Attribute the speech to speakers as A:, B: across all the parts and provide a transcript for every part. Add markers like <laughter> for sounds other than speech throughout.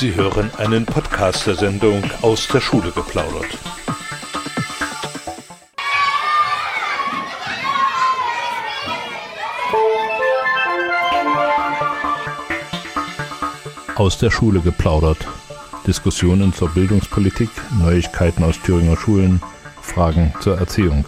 A: Sie hören einen Podcast der Sendung aus der Schule geplaudert. Aus der Schule geplaudert. Diskussionen zur Bildungspolitik, Neuigkeiten aus Thüringer Schulen, Fragen zur Erziehung.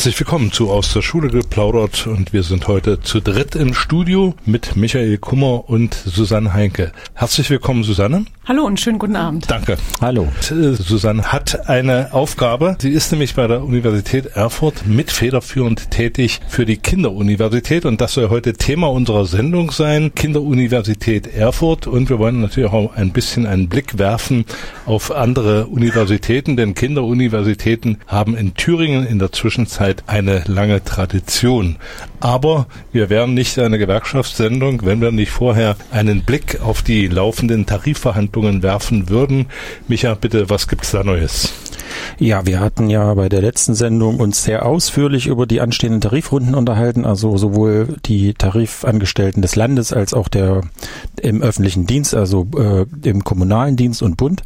A: Herzlich willkommen zu Aus der Schule geplaudert und wir sind heute zu dritt im Studio mit Michael Kummer und Susanne Heinke. Herzlich willkommen, Susanne.
B: Hallo und schönen guten Abend.
A: Danke.
C: Hallo.
A: Äh, Susanne hat eine Aufgabe. Sie ist nämlich bei der Universität Erfurt mit federführend tätig für die Kinderuniversität und das soll heute Thema unserer Sendung sein. Kinderuniversität Erfurt und wir wollen natürlich auch ein bisschen einen Blick werfen auf andere Universitäten, denn Kinderuniversitäten haben in Thüringen in der Zwischenzeit eine lange Tradition. Aber wir wären nicht eine Gewerkschaftssendung, wenn wir nicht vorher einen Blick auf die laufenden Tarifverhandlungen werfen würden. Micha, bitte, was gibt's da Neues?
C: Ja, wir hatten ja bei der letzten Sendung uns sehr ausführlich über die anstehenden Tarifrunden unterhalten, also sowohl die Tarifangestellten des Landes als auch der im öffentlichen Dienst, also äh, im kommunalen Dienst und Bund.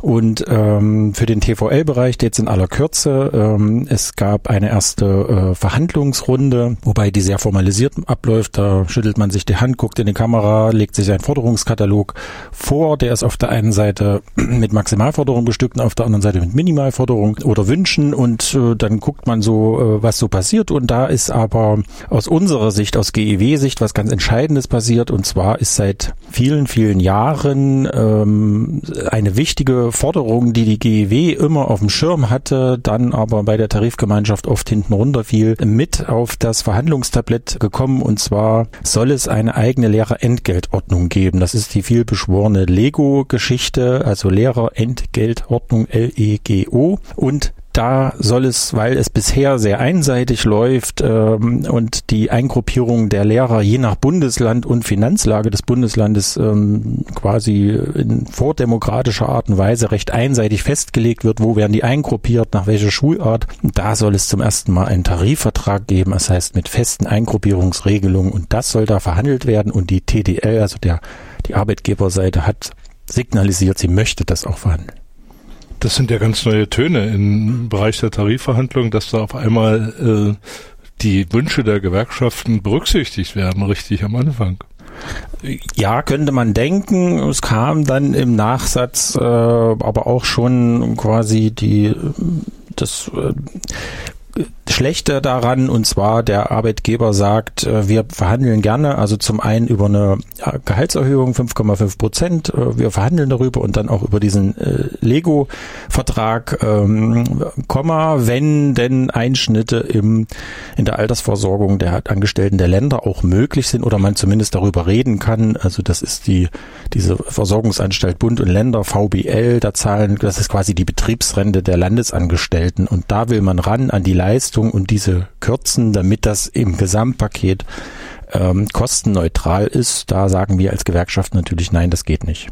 C: Und ähm, für den TVL-Bereich jetzt in aller Kürze, ähm, es gab eine erste äh, Verhandlungsrunde, wobei die sehr formalisiert abläuft. Da schüttelt man sich die Hand, guckt in die Kamera, legt sich einen Forderungskatalog vor. Der ist auf der einen Seite <clears throat> mit Maximalforderung bestückt und auf der anderen Seite mit Minimalforderung oder Wünschen und äh, dann guckt man so, äh, was so passiert. Und da ist aber aus unserer Sicht, aus GEW-Sicht, was ganz Entscheidendes passiert. Und zwar ist seit vielen, vielen Jahren ähm, eine wichtige Forderung, die die GEW immer auf dem Schirm hatte, dann aber bei der Tarifgemeinschaft oft hinten runterfiel, mit auf das Verhandlungstablett gekommen. Und zwar soll es eine eigene Lehrerentgeltordnung geben. Das ist die vielbeschworene Lego-Geschichte, also Lehrerentgeltordnung LEGO. Und da soll es, weil es bisher sehr einseitig läuft ähm, und die Eingruppierung der Lehrer je nach Bundesland und Finanzlage des Bundeslandes ähm, quasi in vordemokratischer Art und Weise recht einseitig festgelegt wird, wo werden die eingruppiert, nach welcher Schulart. Da soll es zum ersten Mal einen Tarifvertrag geben, das heißt mit festen Eingruppierungsregelungen und das soll da verhandelt werden und die TDL, also der die Arbeitgeberseite hat signalisiert, sie möchte das auch verhandeln.
A: Das sind ja ganz neue Töne im Bereich der Tarifverhandlungen, dass da auf einmal äh, die Wünsche der Gewerkschaften berücksichtigt werden, richtig am Anfang.
C: Ja, könnte man denken. Es kam dann im Nachsatz äh, aber auch schon quasi die das äh, Schlechte daran, und zwar der Arbeitgeber sagt, äh, wir verhandeln gerne, also zum einen über eine äh, Gehaltserhöhung 5,5 Prozent, äh, wir verhandeln darüber und dann auch über diesen Lego-Vertrag, ähm, Komma, wenn denn Einschnitte im, in der Altersversorgung der Angestellten der Länder auch möglich sind oder man zumindest darüber reden kann. Also das ist die, diese Versorgungsanstalt Bund und Länder, VBL, da zahlen, das ist quasi die Betriebsrente der Landesangestellten und da will man ran an die Leistung und diese kürzen, damit das im Gesamtpaket ähm, kostenneutral ist. Da sagen wir als Gewerkschaft natürlich nein, das geht nicht.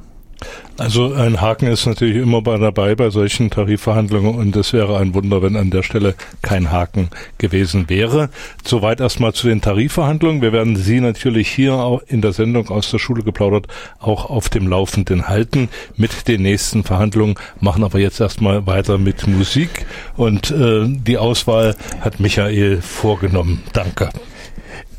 A: Also ein Haken ist natürlich immer bei dabei bei solchen Tarifverhandlungen und es wäre ein Wunder, wenn an der Stelle kein Haken gewesen wäre. Soweit erstmal zu den Tarifverhandlungen. Wir werden Sie natürlich hier auch in der Sendung aus der Schule geplaudert auch auf dem Laufenden halten mit den nächsten Verhandlungen, machen aber jetzt erstmal weiter mit Musik und äh, die Auswahl hat Michael vorgenommen. Danke.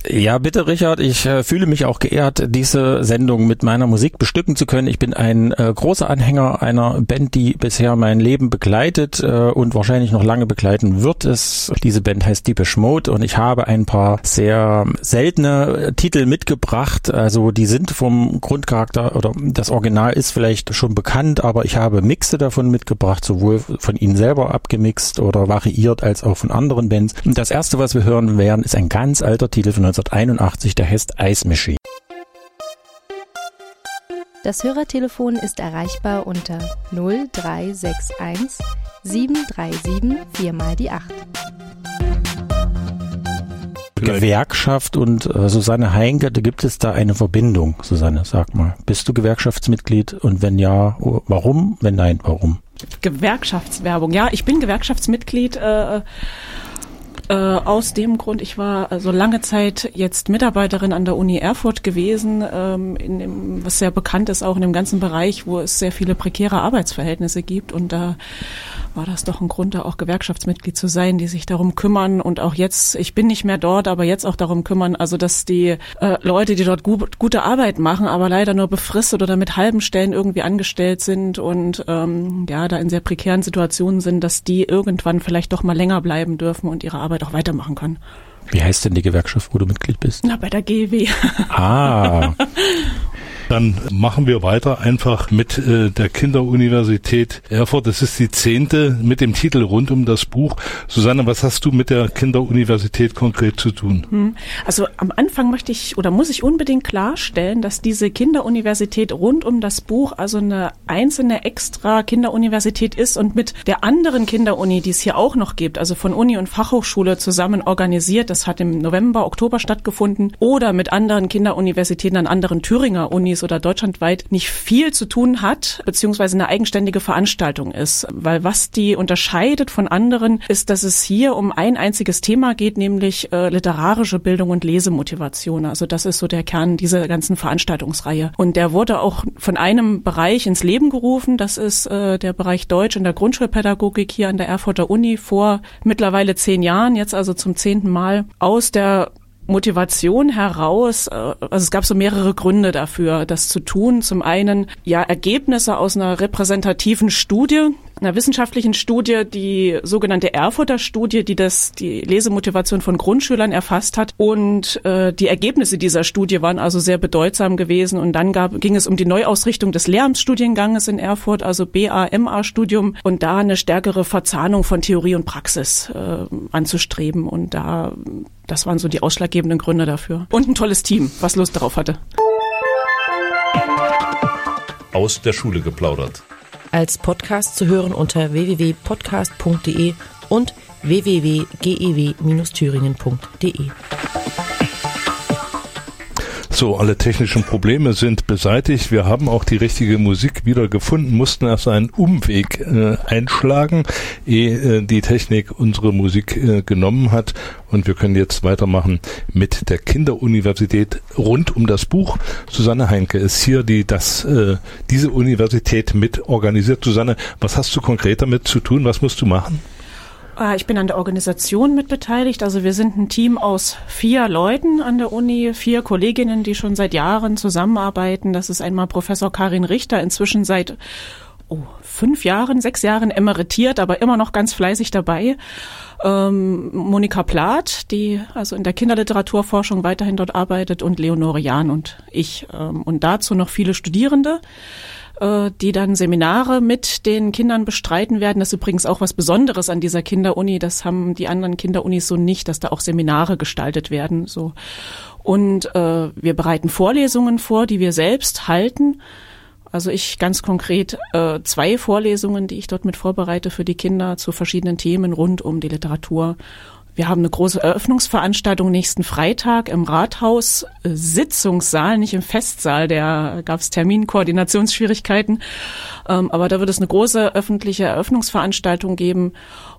C: Ja, bitte, Richard. Ich äh, fühle mich auch geehrt, diese Sendung mit meiner Musik bestücken zu können. Ich bin ein äh, großer Anhänger einer Band, die bisher mein Leben begleitet äh, und wahrscheinlich noch lange begleiten wird. Es, diese Band heißt Deepish Mode und ich habe ein paar sehr seltene Titel mitgebracht. Also die sind vom Grundcharakter oder das Original ist vielleicht schon bekannt, aber ich habe Mixe davon mitgebracht, sowohl von ihnen selber abgemixt oder variiert als auch von anderen Bands. Das erste, was wir hören werden, ist ein ganz alter Titel von 1981, der heißt Ice Machine.
D: Das Hörertelefon ist erreichbar unter 0361 737 4 mal die 8.
C: Gewerkschaft und äh, Susanne Heinke, da gibt es da eine Verbindung, Susanne, sag mal. Bist du Gewerkschaftsmitglied und wenn ja, warum? Wenn nein, warum?
B: Gewerkschaftswerbung, ja, ich bin Gewerkschaftsmitglied. Äh, Äh, aus dem Grund, ich war also lange Zeit jetzt Mitarbeiterin an der Uni Erfurt gewesen, ähm, in dem, was sehr bekannt ist, auch in dem ganzen Bereich, wo es sehr viele prekäre Arbeitsverhältnisse gibt. Und da war das doch ein Grund, da auch Gewerkschaftsmitglied zu sein, die sich darum kümmern und auch jetzt, ich bin nicht mehr dort, aber jetzt auch darum kümmern, also dass die äh, Leute, die dort gu gute Arbeit machen, aber leider nur befristet oder mit halben Stellen irgendwie angestellt sind und ähm, ja, da in sehr prekären Situationen sind, dass die irgendwann vielleicht doch mal länger bleiben dürfen und ihre Arbeit auch weitermachen können.
C: Wie heißt denn die Gewerkschaft, wo du Mitglied bist?
B: Na, bei der GW.
C: Ah. <laughs>
A: Dann machen wir weiter einfach mit äh, der Kinderuniversität Erfurt. Das ist die zehnte mit dem Titel rund um das Buch. Susanne, was hast du mit der Kinderuniversität konkret zu tun?
B: Hm. Also am Anfang möchte ich oder muss ich unbedingt klarstellen, dass diese Kinderuniversität rund um das Buch also eine einzelne extra Kinderuniversität ist und mit der anderen Kinderuni, die es hier auch noch gibt, also von Uni und Fachhochschule zusammen organisiert. Das hat im November, Oktober stattgefunden oder mit anderen Kinderuniversitäten an anderen Thüringer Unis oder deutschlandweit nicht viel zu tun hat, beziehungsweise eine eigenständige Veranstaltung ist. Weil was die unterscheidet von anderen, ist, dass es hier um ein einziges Thema geht, nämlich äh, literarische Bildung und Lesemotivation. Also das ist so der Kern dieser ganzen Veranstaltungsreihe. Und der wurde auch von einem Bereich ins Leben gerufen. Das ist äh, der Bereich Deutsch in der Grundschulpädagogik hier an der Erfurter Uni vor mittlerweile zehn Jahren, jetzt also zum zehnten Mal aus der Motivation heraus, äh, also es gab so mehrere Gründe dafür, das zu tun. Zum einen ja Ergebnisse aus einer repräsentativen Studie, einer wissenschaftlichen Studie, die sogenannte Erfurter Studie, die das die Lesemotivation von Grundschülern erfasst hat. Und äh, die Ergebnisse dieser Studie waren also sehr bedeutsam gewesen. Und dann gab, ging es um die Neuausrichtung des Lehramtsstudienganges in Erfurt, also BA-MA-Studium, und da eine stärkere Verzahnung von Theorie und Praxis äh, anzustreben. Und da, das waren so die ausschlaggebenden Gründe dafür. Und ein tolles Team, was Lust darauf hatte.
A: Aus der Schule geplaudert
E: als Podcast zu hören unter www.podcast.de und www.gew-thüringen.de.
A: So, alle technischen Probleme sind beseitigt. Wir haben auch die richtige Musik wieder gefunden, mussten erst einen Umweg äh, einschlagen, ehe äh, die Technik unsere Musik äh, genommen hat. Und wir können jetzt weitermachen mit der Kinderuniversität rund um das Buch. Susanne Heinke ist hier, die das, äh, diese Universität mit organisiert. Susanne, was hast du konkret damit zu tun? Was musst du machen?
B: Ah, ich bin an der Organisation mitbeteiligt. Also wir sind ein Team aus vier Leuten an der Uni, vier Kolleginnen, die schon seit Jahren zusammenarbeiten. Das ist einmal Professor Karin Richter, inzwischen seit oh, fünf Jahren, sechs Jahren emeritiert, aber immer noch ganz fleißig dabei. Ähm, Monika Plath, die also in der Kinderliteraturforschung weiterhin dort arbeitet, und Leonore Jahn und ich. Ähm, und dazu noch viele Studierende. Äh, die dann Seminare mit den Kindern bestreiten werden. Das ist übrigens auch was Besonderes an dieser Kinderuni. Das haben die anderen Kinderunis so nicht, dass da auch Seminare gestaltet werden. So und äh, wir bereiten Vorlesungen vor, die wir selbst halten. Also ich ganz konkret äh, zwei Vorlesungen, die ich dort mit vorbereite für die Kinder zu verschiedenen Themen rund um die Literatur wir haben eine große Eröffnungsveranstaltung nächsten Freitag im Rathaus äh, Sitzungssaal, nicht im Festsaal. Der gab es Terminkoordinationsschwierigkeiten. Ähm, aber da wird es eine große öffentliche Eröffnungsveranstaltung geben.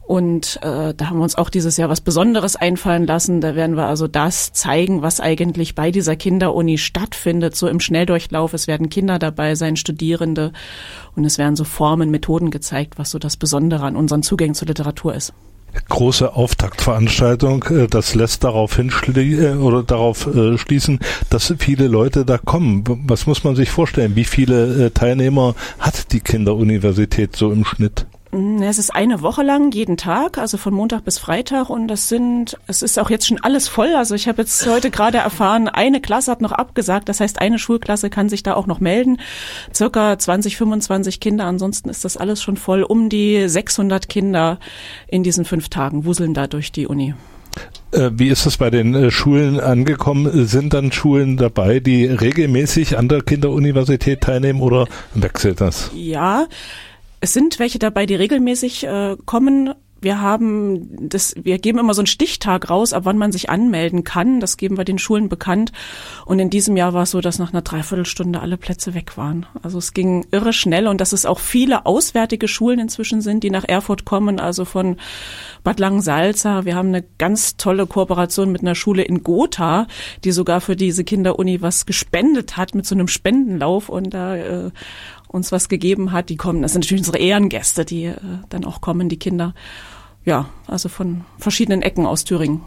B: Und äh, da haben wir uns auch dieses Jahr was Besonderes einfallen lassen. Da werden wir also das zeigen, was eigentlich bei dieser Kinderuni stattfindet, so im Schnelldurchlauf. Es werden Kinder dabei sein, Studierende. Und es werden so Formen, Methoden gezeigt, was so das Besondere an unseren Zugängen zur Literatur ist
A: große Auftaktveranstaltung. Äh, das lässt darauf hinschli äh, oder darauf äh, schließen, dass viele Leute da kommen. Was muss man sich vorstellen? Wie viele Teilnehmer hat die Kinderuniversität so im Schnitt?
B: Mm, es ist eine Woche lang, jeden Tag, also von Montag bis Freitag und das sind, es ist auch jetzt schon alles voll. Also ich habe jetzt heute gerade erfahren, eine Klasse hat noch abgesagt, das heißt eine Schulklasse kann sich da auch noch melden. Circa 20, 25 Kinder, ansonsten ist das alles schon voll. Um die 600 Kinder in diesen fünf Tagen wuseln da durch die Uni.
A: Äh, wie ist das bei den äh, Schulen angekommen? Sind dann Schulen dabei, die regelmäßig an der Kinderuniversität teilnehmen oder wechselt das?
B: Ja, es sind welche dabei, die regelmäßig äh, kommen. wir haben das, wir geben immer so einen Stichtag raus, ab wann man sich anmelden kann. Das geben wir den Schulen bekannt. Und in diesem Jahr war es so, dass nach einer Dreiviertelstunde alle Plätze weg waren. Also es ging irre schnell und dass es auch viele auswärtige Schulen inzwischen sind, die nach Erfurt kommen, also von Bad Langensalza. Wir haben eine ganz tolle Kooperation mit einer Schule in Gotha, die sogar für diese Kinderuni was gespendet hat mit so einem Spendenlauf und da äh, uns was gegeben hat. Die kommen, das sind natürlich unsere Ehrengäste, die äh, dann auch kommen, die Kinder ja, also von verschiedenen Ecken aus Thüringen.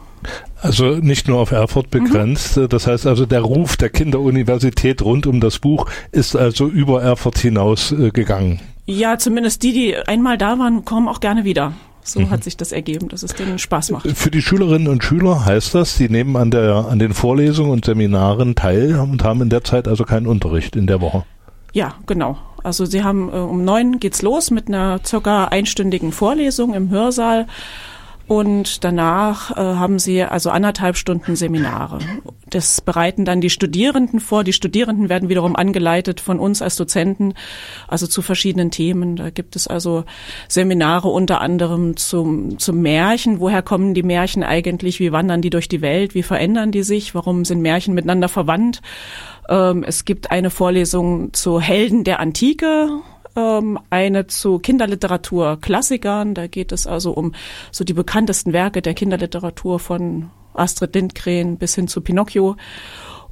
A: Also nicht nur auf Erfurt begrenzt. Mhm. Das heißt also, der Ruf der Kinderuniversität rund um das Buch ist also über Erfurt hinaus äh, gegangen.
B: Ja, zumindest die, die einmal da waren, kommen auch gerne wieder. So mhm. hat sich das ergeben, dass es denen Spaß macht.
A: Für die Schülerinnen und Schüler heißt das, die nehmen an der an den Vorlesungen und Seminaren teil und haben in der Zeit also keinen Unterricht in der Woche.
B: Ja, genau. Also sie haben äh, um neun geht's los mit einer circa einstündigen Vorlesung im Hörsaal. Und danach äh, haben sie also anderthalb Stunden Seminare. Das bereiten dann die Studierenden vor. Die Studierenden werden wiederum angeleitet von uns als Dozenten, also zu verschiedenen Themen. Da gibt es also Seminare unter anderem zum, zum Märchen. Woher kommen die Märchen eigentlich? Wie wandern die durch die Welt? Wie verändern die sich? Warum sind Märchen miteinander verwandt? Ähm, es gibt eine Vorlesung zu Helden der Antike, ähm, eine zu Kinderliteratur Klassikern. Da geht es also um so die bekanntesten Werke der Kinderliteratur von Astrid Lindgren bis hin zu Pinocchio.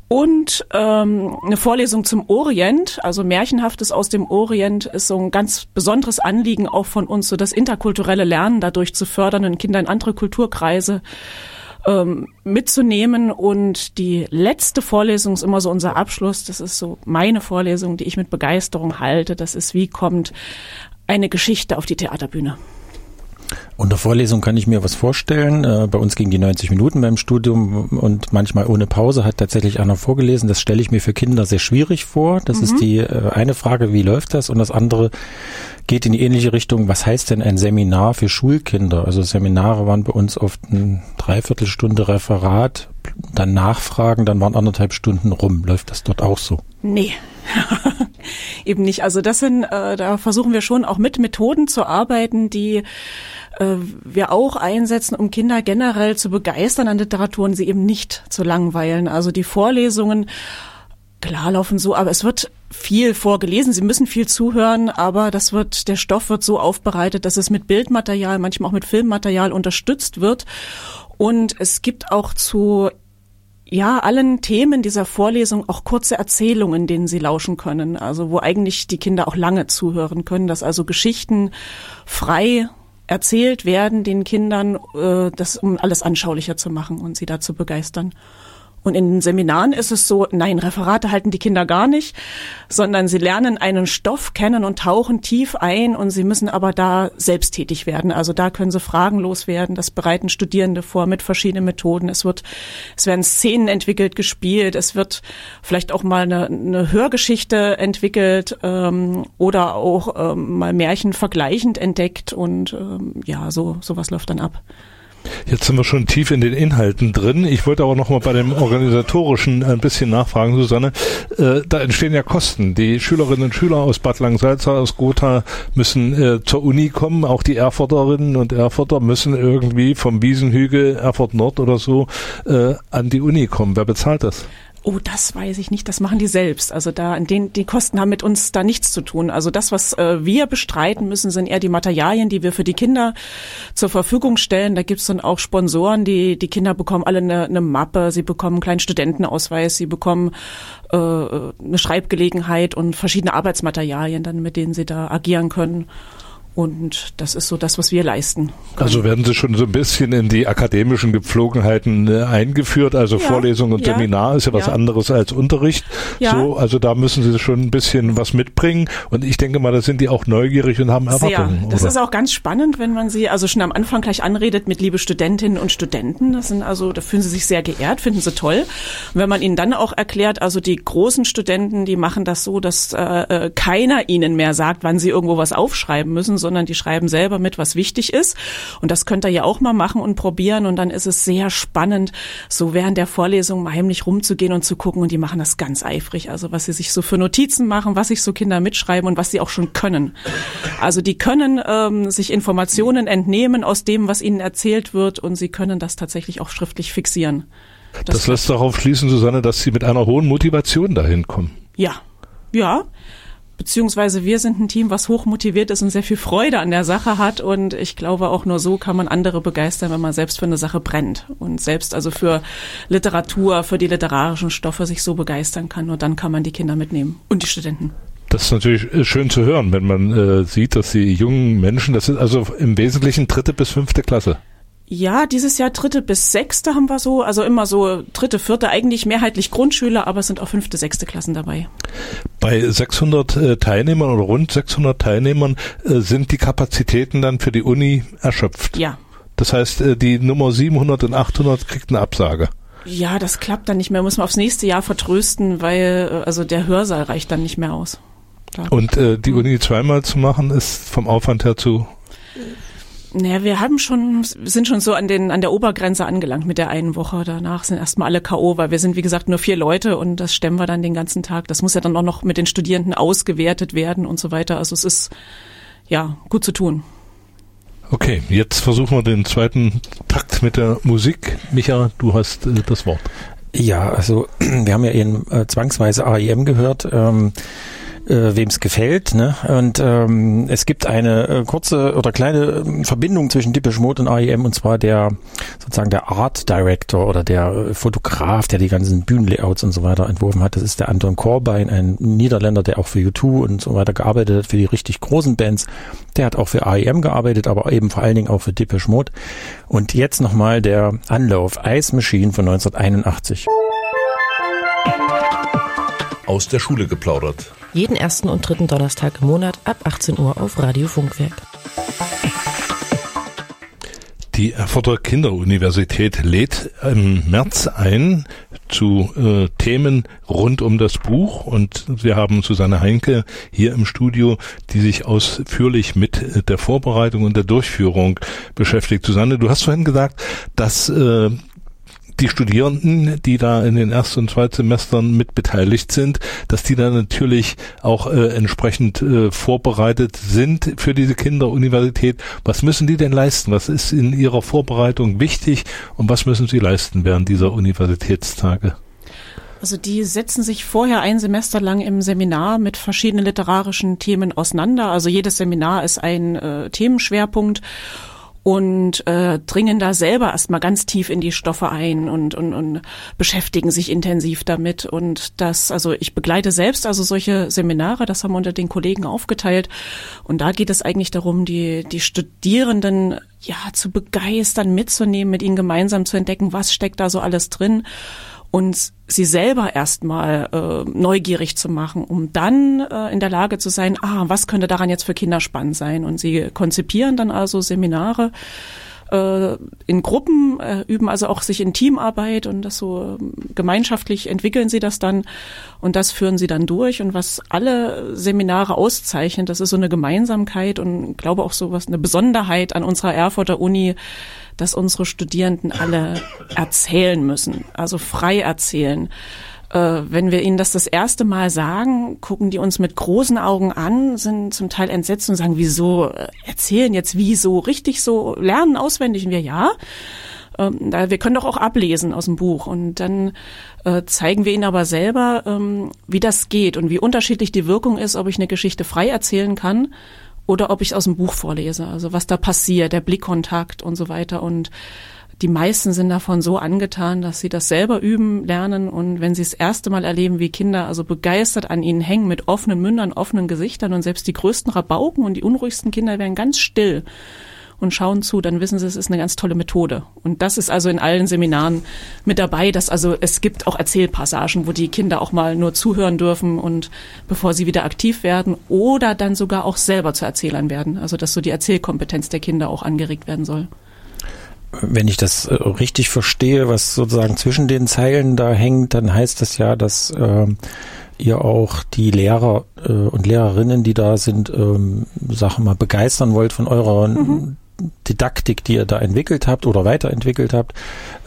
B: Und ähm, eine Vorlesung zum Orient, also Märchenhaftes aus dem Orient, ist so ein ganz besonderes Anliegen auch von uns, so das interkulturelle Lernen dadurch zu fördern und Kinder in andere Kulturkreise ähm, mitzunehmen. Und die letzte Vorlesung ist immer so unser Abschluss. Das ist so meine Vorlesung, die ich mit Begeisterung halte. Das ist, wie kommt eine Geschichte auf die Theaterbühne.
C: Unter Vorlesung kann ich mir was vorstellen. Äh, bei uns ging die 90 Minuten beim Studium und manchmal ohne Pause hat tatsächlich einer vorgelesen. Das stelle ich mir für Kinder sehr schwierig vor. Das mhm. ist die äh, eine Frage, wie läuft das? Und das andere geht in die ähnliche Richtung. Was heißt denn ein Seminar für Schulkinder? Also Seminare waren bei uns oft ein Dreiviertelstunde Referat, dann Nachfragen, dann waren anderthalb Stunden rum. Läuft das dort auch so?
B: Nee. <laughs> <laughs> Eben nicht. Also das sind, äh, da versuchen wir schon auch mit Methoden zu arbeiten, die äh, wir auch einsetzen, um Kinder generell zu begeistern an Literatur und sie eben nicht zu langweilen. Also die Vorlesungen klar laufen so, aber es wird viel vorgelesen. Sie müssen viel zuhören, aber das wird, der Stoff wird so aufbereitet, dass es mit Bildmaterial, manchmal auch mit Filmmaterial unterstützt wird. Und es gibt auch zu ja, allen Themen dieser Vorlesung auch kurze Erzählungen, denen sie lauschen können. Also wo eigentlich die Kinder auch lange zuhören können, dass also Geschichten frei erzählt werden den Kindern, äh, das um alles anschaulicher zu machen und sie dazu begeistern. Und in den Seminaren ist es so, nein, Referate halten die Kinder gar nicht, sondern sie lernen einen Stoff kennen und tauchen tief ein und sie müssen aber da selbsttätig werden. Also da können sie fragenlos werden. Das bereiten Studierende vor mit verschiedenen Methoden. Es wird, es werden Szenen entwickelt, gespielt. Es wird vielleicht auch mal eine, eine Hörgeschichte entwickelt ähm, oder auch ähm, mal Märchen vergleichend entdeckt und ähm, ja, so sowas läuft dann ab.
A: Jetzt sind wir schon tief in den Inhalten drin. Ich wollte aber noch mal bei dem organisatorischen ein bisschen nachfragen, Susanne. Äh, da entstehen ja Kosten. Die Schülerinnen und Schüler aus Bad Langsalza, aus Gotha müssen äh, zur Uni kommen. Auch die Erfurterinnen und Erfurter müssen irgendwie vom Wiesenhügel Erfurt Nord oder so äh, an die Uni kommen. Wer bezahlt das?
B: Oh, das weiß ich nicht. Das machen die selbst. Also da, den, die Kosten haben mit uns da nichts zu tun. Also das, was äh, wir bestreiten müssen, sind eher die Materialien, die wir für die Kinder zur Verfügung stellen. Da gibt's dann auch Sponsoren, die die Kinder bekommen alle eine, eine Mappe, sie bekommen einen kleinen Studentenausweis, sie bekommen äh, eine Schreibgelegenheit und verschiedene Arbeitsmaterialien, dann mit denen sie da agieren können. Und das ist so das, was wir leisten.
A: Können. Also werden Sie schon so ein bisschen in die akademischen Gepflogenheiten äh, eingeführt. Also ja, Vorlesung und ja, Seminar ist ja was ja. anderes als Unterricht. Ja. So, also da müssen Sie schon ein bisschen was mitbringen. Und ich denke mal, da sind die auch neugierig und haben Erwartungen.
B: Sehr. Das oder? ist auch ganz spannend, wenn man sie also schon am Anfang gleich anredet mit liebe Studentinnen und Studenten. Das sind also, da fühlen sie sich sehr geehrt, finden sie toll. Und wenn man ihnen dann auch erklärt, also die großen Studenten, die machen das so, dass äh, äh keiner ihnen mehr sagt, wann sie irgendwo was aufschreiben müssen, sondern die schreiben selber mit, was wichtig ist. Und das könnt ihr ja auch mal machen und probieren. Und dann ist es sehr spannend, so während der Vorlesung mal heimlich rumzugehen und zu gucken. Und die machen das ganz eifrig. Also was sie sich so für Notizen machen, was sich so Kinder mitschreiben und was sie auch schon können. Also die können ähm, sich Informationen entnehmen aus dem, was ihnen erzählt wird. Und sie können das tatsächlich auch schriftlich fixieren.
A: Das, das lässt darauf schließen, Susanne, dass Sie mit einer hohen Motivation dahin kommen.
B: Ja, ja. Beziehungsweise wir sind ein Team, was hoch motiviert ist und sehr viel Freude an der Sache hat. Und ich glaube, auch nur so kann man andere begeistern, wenn man selbst für eine Sache brennt und selbst also für Literatur, für die literarischen Stoffe sich so begeistern kann. Nur dann kann man die Kinder mitnehmen und die Studenten.
A: Das ist natürlich äh, schön zu hören, wenn man äh, sieht, dass die jungen Menschen, das sind also im Wesentlichen dritte bis fünfte Klasse.
B: Ja, dieses Jahr dritte bis sechste haben wir so, also immer so dritte, vierte, eigentlich mehrheitlich Grundschüler, aber es sind auch fünfte, sechste Klassen dabei.
A: Bei 600 äh, Teilnehmern oder rund 600 Teilnehmern äh, sind die Kapazitäten dann für die Uni erschöpft.
B: Ja.
A: Das heißt, äh, die Nummer 700 und 800 kriegt eine Absage.
B: Ja, das klappt dann nicht mehr, muss man aufs nächste Jahr vertrösten, weil also der Hörsaal reicht dann nicht mehr aus.
A: Da. Und die Uni zweimal zu machen, ist vom Aufwand her zu
B: naja, wir haben schon, sind schon so an den, an der Obergrenze angelangt mit der einen Woche. Danach sind erstmal alle K.O., weil wir sind, wie gesagt, nur vier Leute und das stemmen wir dann den ganzen Tag. Das muss ja dann auch noch mit den Studierenden ausgewertet werden und so weiter. Also es ist, ja, gut zu tun.
A: Okay, jetzt versuchen wir den zweiten Takt mit der Musik. Micha, du hast äh, das Wort.
C: Ja, also <clears throat> wir haben ja eben äh, zwangsweise AIM gehört. Ähm, äh, wem es gefällt. Ne? Und ähm, es gibt eine äh, kurze oder kleine ähm, Verbindung zwischen Depeche Mode und AEM und zwar der sozusagen der Art Director oder der äh, Fotograf, der die ganzen Bühnenlayouts und so weiter entworfen hat. Das ist der Anton Corbijn, ein Niederländer, der auch für U2 und so weiter gearbeitet hat, für die richtig großen Bands. Der hat auch für AEM gearbeitet, aber eben vor allen Dingen auch für Depeche Mode. Und jetzt nochmal der Anlauf Ice Machine von 1981.
A: Aus der Schule geplaudert
E: jeden ersten und dritten Donnerstag im Monat ab 18 Uhr auf Radio Funkwerk.
A: Die Erfurter Kinderuniversität lädt im März ein zu äh, Themen rund um das Buch und wir haben Susanne Heinke hier im Studio, die sich ausführlich mit der Vorbereitung und der Durchführung beschäftigt. Susanne, du hast vorhin gesagt, dass äh, die Studierenden, die da in den ersten und zweiten Semestern mit beteiligt sind, dass die da natürlich auch äh, entsprechend äh, vorbereitet sind für diese Kinderuniversität. Was müssen die denn leisten? Was ist in ihrer Vorbereitung wichtig und was müssen sie leisten während dieser Universitätstage?
B: Also die setzen sich vorher ein Semester lang im Seminar mit verschiedenen literarischen Themen auseinander. Also jedes Seminar ist ein äh, Themenschwerpunkt und äh, dringen da selber erstmal ganz tief in die Stoffe ein und, und, und beschäftigen sich intensiv damit. Und das, also ich begleite selbst also solche Seminare, das haben wir unter den Kollegen aufgeteilt. Und da geht es eigentlich darum, die, die Studierenden ja zu begeistern, mitzunehmen, mit ihnen gemeinsam zu entdecken, was steckt da so alles drin und sie selber erstmal äh, neugierig zu machen, um dann äh, in der Lage zu sein, ah, was könnte daran jetzt für Kinder spannend sein? Und sie konzipieren dann also Seminare äh, in Gruppen, äh, üben also auch sich in Teamarbeit und das so äh, gemeinschaftlich entwickeln sie das dann und das führen sie dann durch. Und was alle Seminare auszeichnet, das ist so eine Gemeinsamkeit und glaube auch so was eine Besonderheit an unserer Erfurter Uni, dass unsere Studierenden alle erzählen müssen, also frei erzählen. Äh, wenn wir ihnen das das erste Mal sagen, gucken die uns mit großen Augen an, sind zum Teil entsetzt und sagen, wieso äh, erzählen jetzt wieso richtig so lernen auswendig und wir ja. Ähm, wir können doch auch ablesen aus dem Buch und dann äh, zeigen wir ihnen aber selber, ähm, wie das geht und wie unterschiedlich die Wirkung ist, ob ich eine Geschichte frei erzählen kann oder ob ich aus dem Buch vorlese, also was da passiert, der Blickkontakt und so weiter. Und die meisten sind davon so angetan, dass sie das selber üben, lernen. Und wenn sie das erste Mal erleben, wie Kinder also begeistert an ihnen hängen mit offenen Mündern, offenen Gesichtern und selbst die größten Rabauken und die unruhigsten Kinder werden ganz still und schauen zu, dann wissen sie, es ist eine ganz tolle Methode. Und das ist also in allen Seminaren mit dabei, dass also es gibt auch Erzählpassagen, wo die Kinder auch mal nur zuhören dürfen und bevor sie wieder aktiv werden oder dann sogar auch selber zu Erzählern werden. Also dass so die Erzählkompetenz der Kinder auch angeregt werden soll.
C: Wenn ich das äh, richtig verstehe, was sozusagen zwischen den Zeilen da hängt, dann heißt das ja, dass äh, ihr auch die Lehrer äh, und Lehrerinnen, die da sind, ähm, Sachen mal begeistern wollt von eurer mhm. Didaktik, die ihr da entwickelt habt oder weiterentwickelt habt.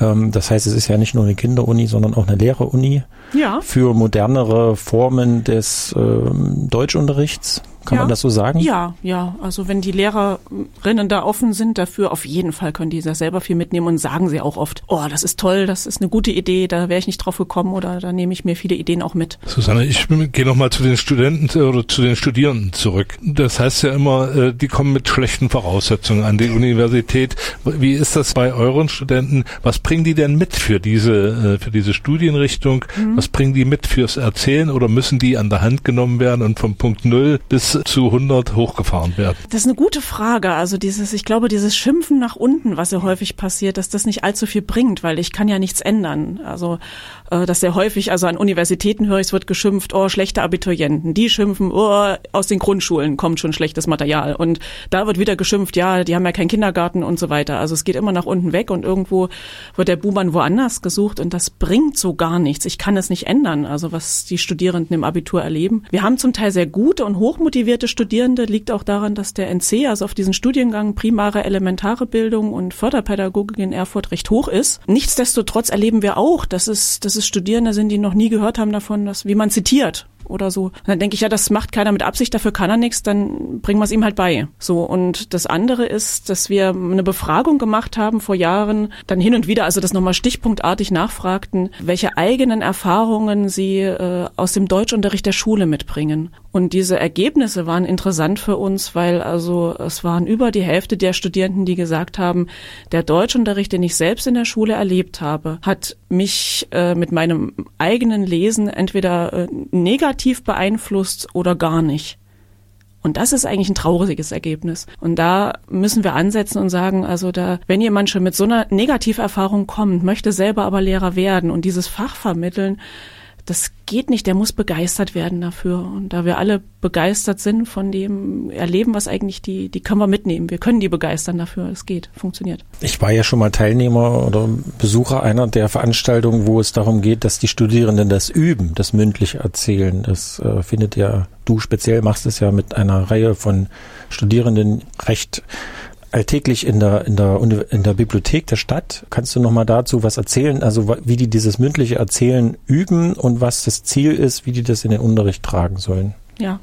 C: Ähm, das heißt, es ist ja nicht nur eine Kinderuni, sondern auch eine Lehreruni
B: ja.
C: für modernere Formen des ähm, Deutschunterrichts. Kann
B: ja.
C: man das so sagen?
B: Ja, ja. Also wenn die Lehrerinnen da offen sind dafür, auf jeden Fall können die da selber viel mitnehmen und sagen sie auch oft, oh, das ist toll, das ist eine gute Idee, da wäre ich nicht drauf gekommen oder da nehme ich mir viele Ideen auch mit.
A: Susanne, ich gehe nochmal zu den Studenten oder zu den Studierenden zurück. Das heißt ja immer, äh, die kommen mit schlechten Voraussetzungen an die Universität. Wie ist das bei euren Studenten? Was bringen die denn mit für diese, äh, für diese Studienrichtung? Mhm. Was bringen die mit fürs Erzählen oder müssen die an der Hand genommen werden und vom Punkt Null bis zu 100 hochgefahren werden?
B: Das ist eine gute Frage. Also dieses, ich glaube, dieses Schimpfen nach unten, was ja häufig passiert, dass das nicht allzu viel bringt, weil ich kann ja nichts ändern. Also äh, dass sehr häufig, also an Universitäten höre ich, es wird geschimpft, oh, schlechte Abiturienten. Die schimpfen, oh, aus den Grundschulen kommt schon schlechtes Material. Und da wird wieder geschimpft, ja, die haben ja keinen Kindergarten und so weiter. Also es geht immer nach unten weg und irgendwo wird der Buhmann woanders gesucht und das bringt so gar nichts. Ich kann es nicht ändern, also was die Studierenden im Abitur erleben. Wir haben zum Teil sehr gute und hochmotivierte Studierende, liegt auch daran, dass der NC, also auf diesen Studiengang primare elementare Bildung und Förderpädagogik in Erfurt recht hoch ist. Nichtsdestotrotz erleben wir auch, dass es, dass es Studierende sind, die noch nie gehört haben davon, dass, wie man zitiert oder so. Und dann denke ich, ja, das macht keiner mit Absicht, dafür kann er nichts, dann bringen wir es ihm halt bei. So, und das andere ist, dass wir eine Befragung gemacht haben vor Jahren, dann hin und wieder, also das nochmal stichpunktartig nachfragten, welche eigenen Erfahrungen sie äh, aus dem Deutschunterricht der Schule mitbringen. Und diese Ergebnisse waren interessant für uns, weil also es waren über die Hälfte der Studierenden, die gesagt haben, der Deutschunterricht, den ich selbst in der Schule erlebt habe, hat mich äh, mit meinem eigenen Lesen entweder äh, negativ negativ beeinflusst oder gar nicht. Und das ist eigentlich ein trauriges Ergebnis. Und da müssen wir ansetzen und sagen, also da, wenn jemand schon mit so einer Negativerfahrung kommt, möchte selber aber Lehrer werden und dieses Fach vermitteln, das geht nicht, der muss begeistert werden dafür. Und da wir alle begeistert sind von dem Erleben, was eigentlich die, die können wir mitnehmen. Wir können die begeistern dafür. Es geht, funktioniert.
C: Ich war ja schon mal Teilnehmer oder Besucher einer der Veranstaltungen, wo es darum geht, dass die Studierenden das üben, das mündlich erzählen. Das äh, findet ja, du speziell machst es ja mit einer Reihe von Studierenden recht alltäglich in der, in der, in der Bibliothek der Stadt. Kannst du noch mal dazu was erzählen? Also wie die dieses mündliche Erzählen üben und was das Ziel ist, wie die das in den Unterricht tragen sollen?
B: Ja,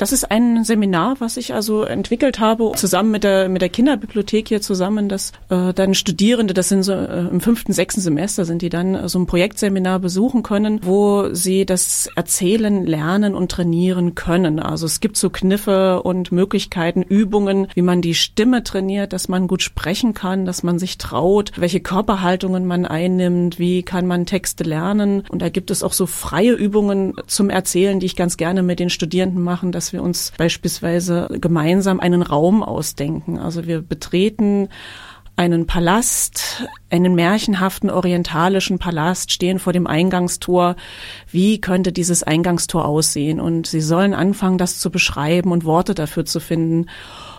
B: das ist ein Seminar, was ich also entwickelt habe, zusammen mit der, mit der Kinderbibliothek hier zusammen, dass äh, dann Studierende, das sind so äh, im fünften, sechsten Semester sind die dann äh, so ein Projektseminar besuchen können, wo sie das Erzählen lernen und trainieren können. Also es gibt so Kniffe und Möglichkeiten, Übungen, wie man die Stimme trainiert, dass man gut sprechen kann, dass man sich traut, welche Körperhaltungen man einnimmt, wie kann man Texte lernen. Und da gibt es auch so freie Übungen zum Erzählen, die ich ganz gerne mit den Studierenden machen, dass wir uns beispielsweise gemeinsam einen Raum ausdenken. Also wir betreten einen Palast, einen märchenhaften orientalischen Palast, stehen vor dem Eingangstor. Wie könnte dieses Eingangstor aussehen? Und sie sollen anfangen, das zu beschreiben und Worte dafür zu finden.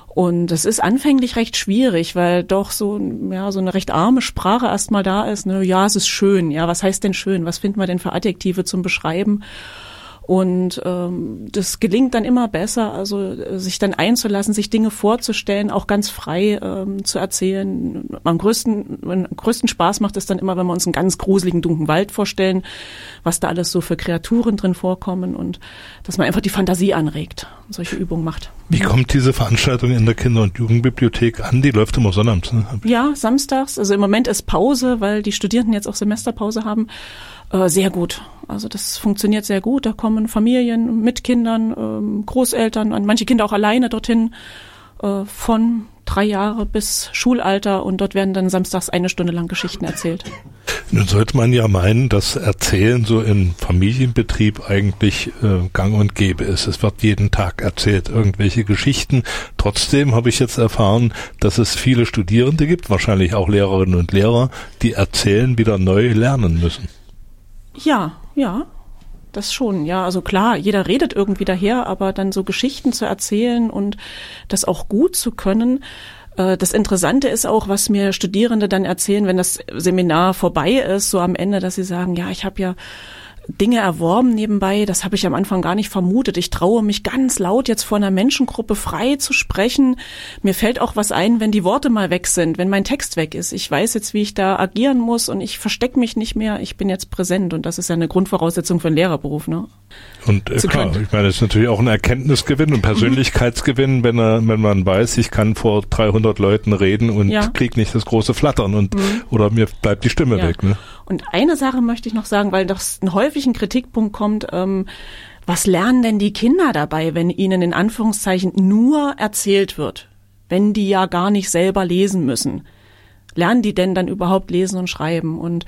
B: Und es ist anfänglich recht schwierig, weil doch so, ja, so eine recht arme Sprache erstmal da ist. Ne? Ja, es ist schön. Ja, was heißt denn schön? Was finden wir denn für Adjektive zum Beschreiben? Und ähm, das gelingt dann immer besser, also äh, sich dann einzulassen, sich Dinge vorzustellen, auch ganz frei ähm, zu erzählen. Am größten, am größten Spaß macht es dann immer, wenn wir uns einen ganz gruseligen, dunklen Wald vorstellen, was da alles so für Kreaturen drin vorkommen und dass man einfach die Fantasie anregt und solche Übungen macht.
A: Wie kommt diese Veranstaltung in der Kinder- und Jugendbibliothek an? Die läuft immer sonnabends, ne?
B: Ja, samstags. Also im Moment ist Pause, weil die Studierenden jetzt auch Semesterpause haben. Äh, sehr gut. Also das funktioniert sehr gut. Da kommen Familien mit Kindern, ähm, Großeltern manche Kinder auch alleine dorthin äh, von drei Jahre bis Schulalter und dort werden dann samstags eine Stunde lang Geschichten erzählt. <laughs>
A: Nun sollte man ja meinen, dass Erzählen so im Familienbetrieb eigentlich äh, gang und gäbe ist. Es wird jeden Tag erzählt, irgendwelche Geschichten. Trotzdem habe ich jetzt erfahren, dass es viele Studierende gibt, wahrscheinlich auch Lehrerinnen und Lehrer, die Erzählen wieder neu lernen müssen.
B: Ja, ja, das schon, ja. Also klar, jeder redet irgendwie daher, aber dann so Geschichten zu erzählen und das auch gut zu können, Äh, das Interessante ist auch, was mir Studierende dann erzählen, wenn das Seminar vorbei ist, so am Ende, dass sie sagen, ja, ich habe ja Dinge erworben nebenbei, das habe ich am Anfang gar nicht vermutet. Ich traue mich ganz laut jetzt vor einer Menschengruppe frei zu sprechen. Mir fällt auch was ein, wenn die Worte mal weg sind, wenn mein Text weg ist. Ich weiß jetzt, wie ich da agieren muss und ich verstecke mich nicht mehr. Ich bin jetzt präsent und das ist ja eine Grundvoraussetzung für einen Lehrerberuf. Ne?
A: Und äh, klar, ich meine, das ist natürlich auch ein Erkenntnisgewinn und Persönlichkeitsgewinn, wenn, er, wenn man weiß, ich kann vor 300 Leuten reden und ja. krieg nicht das große Flattern und mhm. oder mir bleibt die Stimme ja. weg. Ne?
B: Und eine Sache möchte ich noch sagen, weil das ein häufigen Kritikpunkt kommt. Ähm, was lernen denn die Kinder dabei, wenn ihnen in Anführungszeichen nur erzählt wird, wenn die ja gar nicht selber lesen müssen? Lernen die denn dann überhaupt lesen und schreiben? Und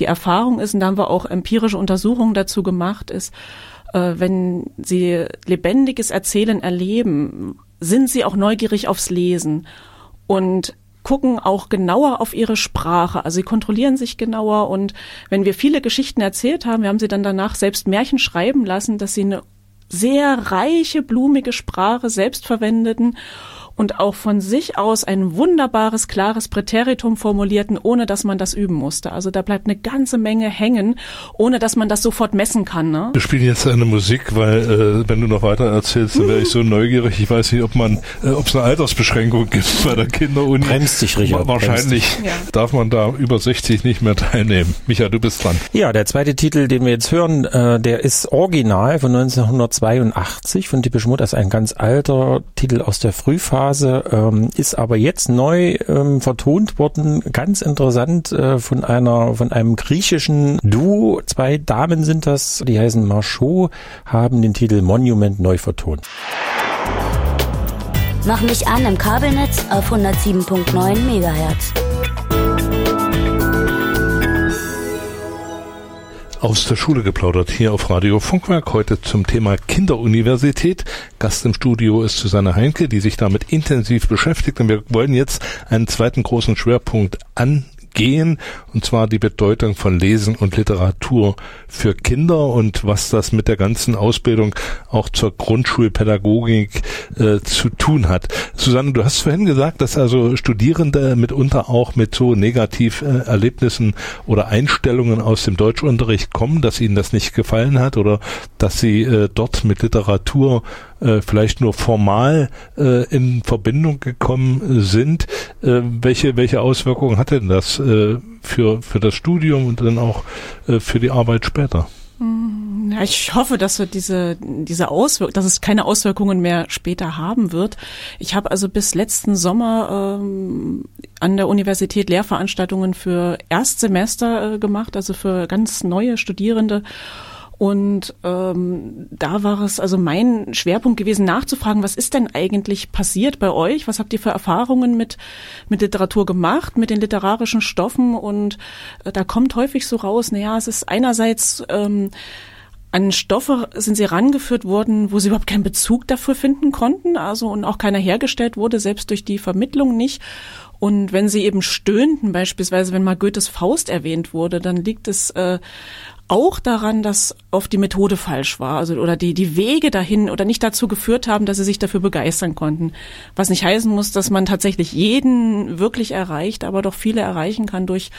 B: die Erfahrung ist, und da haben wir auch empirische Untersuchungen dazu gemacht, ist, äh, wenn sie lebendiges Erzählen erleben, sind sie auch neugierig aufs Lesen und gucken auch genauer auf ihre Sprache. Also sie kontrollieren sich genauer und wenn wir viele Geschichten erzählt haben, wir haben sie dann danach selbst Märchen schreiben lassen, dass sie eine sehr reiche, blumige Sprache selbst verwendeten und auch von sich aus ein wunderbares, klares Präteritum formulierten, ohne dass man das üben musste. Also da bleibt eine ganze Menge hängen, ohne dass man das sofort messen kann. Ne?
A: Wir spielen jetzt eine Musik, weil äh, wenn du noch weiter erzählst, dann wäre ich so neugierig. Ich weiß nicht, ob man, äh, ob es eine Altersbeschränkung gibt bei der Kinderuni.
C: Bremst dich, Richard.
A: Wahrscheinlich ja. darf man da über 60 nicht mehr teilnehmen. Micha, du bist dran.
C: Ja, der zweite Titel, den wir jetzt hören, äh, der ist original von 1982 von Depeche Mode. Das ist ein ganz alter Titel aus der Frühphase Phase, ähm, ist aber jetzt neu ähm, vertont worden. Ganz interessant äh, von einer von einem griechischen Duo. Zwei Damen sind das, die heißen Marchot, haben den Titel Monument neu vertont.
F: Mach mich an im Kabelnetz auf 107.9 Megahertz.
A: Aus der Schule geplaudert hier auf Radio Funkwerk. Heute zum Thema Kinderuniversität. Gast im Studio ist Susanne Heinke, die sich damit intensiv beschäftigt. Und wir wollen jetzt einen zweiten großen Schwerpunkt an gehen, und zwar die Bedeutung von Lesen und Literatur für Kinder und was das mit der ganzen Ausbildung auch zur Grundschulpädagogik äh, zu tun hat. Susanne, du hast vorhin gesagt, dass also Studierende mitunter auch mit so Negativerlebnissen oder Einstellungen aus dem Deutschunterricht kommen, dass ihnen das nicht gefallen hat oder dass sie äh, dort mit Literatur äh, vielleicht nur formal äh, in Verbindung gekommen sind. Äh, welche, welche Auswirkungen hat denn das äh, für, für das Studium und dann auch äh, für die Arbeit später?
B: Hm, ja, ich hoffe, dass wir diese, diese Auswirkungen, dass es keine Auswirkungen mehr später haben wird. Ich habe also bis letzten Sommer ähm, an der Universität Lehrveranstaltungen für Erstsemester äh, gemacht, also für ganz neue Studierende. Und ähm, da war es also mein Schwerpunkt gewesen, nachzufragen, was ist denn eigentlich passiert bei euch? Was habt ihr für Erfahrungen mit, mit Literatur gemacht, mit den literarischen Stoffen? Und äh, da kommt häufig so raus, naja, es ist einerseits ähm, an Stoffe sind sie rangeführt worden, wo sie überhaupt keinen Bezug dafür finden konnten, also und auch keiner hergestellt wurde, selbst durch die Vermittlung nicht. Und wenn sie eben stöhnten, beispielsweise wenn mal Goethes Faust erwähnt wurde, dann liegt es äh, auch daran, dass oft die Methode falsch war, also oder die die Wege dahin oder nicht dazu geführt haben, dass sie sich dafür begeistern konnten. Was nicht heißen muss, dass man tatsächlich jeden wirklich erreicht, aber doch viele erreichen kann durch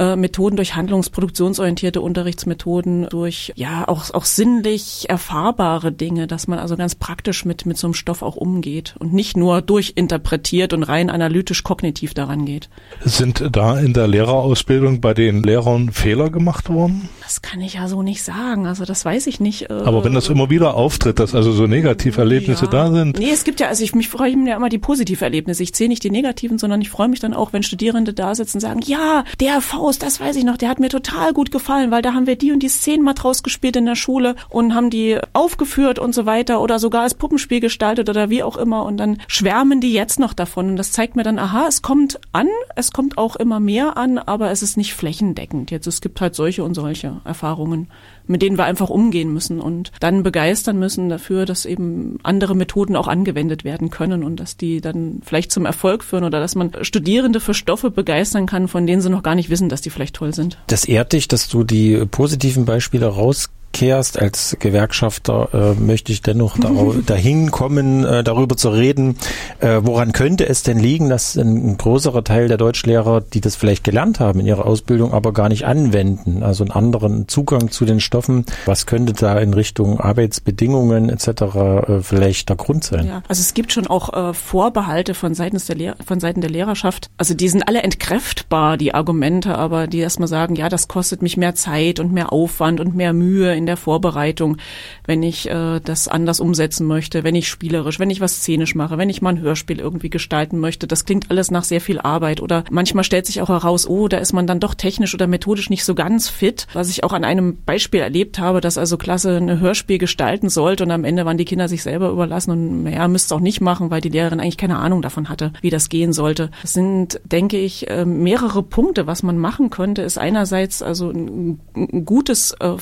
B: äh, Methoden, durch handlungsproduktionsorientierte Unterrichtsmethoden, durch ja auch auch sinnlich erfahrbare Dinge, dass man also ganz praktisch mit mit so einem Stoff auch umgeht und nicht nur durchinterpretiert und rein analytisch kognitiv daran geht.
A: Sind da in der Lehrerausbildung bei den Lehrern Fehler gemacht worden?
B: Das kann ich ja so nicht sagen. Also das weiß ich nicht.
A: Äh, Aber wenn das immer wieder auftritt, dass also so Negativerlebnisse ja. da sind.
B: Nee, es gibt ja, also ich mich freue ja immer die Erlebnisse. Ich zähle nicht die negativen, sondern ich freue mich dann auch, wenn Studierende da sitzen und sagen, ja, der Faust, das weiß ich noch, der hat mir total gut gefallen, weil da haben wir die und die Szenen mal draus gespielt in der Schule und haben die aufgeführt und so weiter oder sogar als Puppenspiel gestaltet oder wie auch immer und dann schwärmen die jetzt noch davon und das zeigt mir dann, aha, es kommt an, es kommt auch immer mehr an, aber es ist nicht flächendeckend. Jetzt es gibt halt solche und solche. Erfahrungen, mit denen wir einfach umgehen müssen und dann begeistern müssen dafür, dass eben andere Methoden auch angewendet werden können und dass die dann vielleicht zum Erfolg führen oder dass man Studierende für Stoffe begeistern kann, von denen sie noch gar nicht wissen, dass die vielleicht toll sind.
C: Das ehrt dich, dass du die positiven Beispiele raus kehrst als Gewerkschafter, äh, möchte ich dennoch <laughs> dahin kommen, äh, darüber zu reden, äh, woran könnte es denn liegen, dass ein, ein größerer Teil der Deutschlehrer, die das vielleicht gelernt haben in ihrer Ausbildung, aber gar nicht anwenden, also einen anderen Zugang zu den Stoffen, was könnte da in Richtung Arbeitsbedingungen etc. Äh, vielleicht der Grund sein?
B: Ja, also es gibt schon auch äh, Vorbehalte von Seiten der Lehr von Seiten der Lehrerschaft. Also die sind alle entkräftbar, die Argumente, aber die erstmal sagen, ja, das kostet mich mehr Zeit und mehr Aufwand und mehr Mühe in der Vorbereitung, wenn ich äh, das anders umsetzen möchte, wenn ich spielerisch, wenn ich was szenisch mache, wenn ich mal ein Hörspiel irgendwie gestalten möchte. Das klingt alles nach sehr viel Arbeit. Oder manchmal stellt sich auch heraus, oh, da ist man dann doch technisch oder methodisch nicht so ganz fit. Was ich auch an einem Beispiel erlebt habe, dass also Klasse ein Hörspiel gestalten sollte und am Ende waren die Kinder sich selber überlassen und ja, müsste es auch nicht machen, weil die Lehrerin eigentlich keine Ahnung davon hatte, wie das gehen sollte. Das sind, denke ich, äh, mehrere Punkte, was man machen könnte, ist einerseits also ein, ein gutes äh,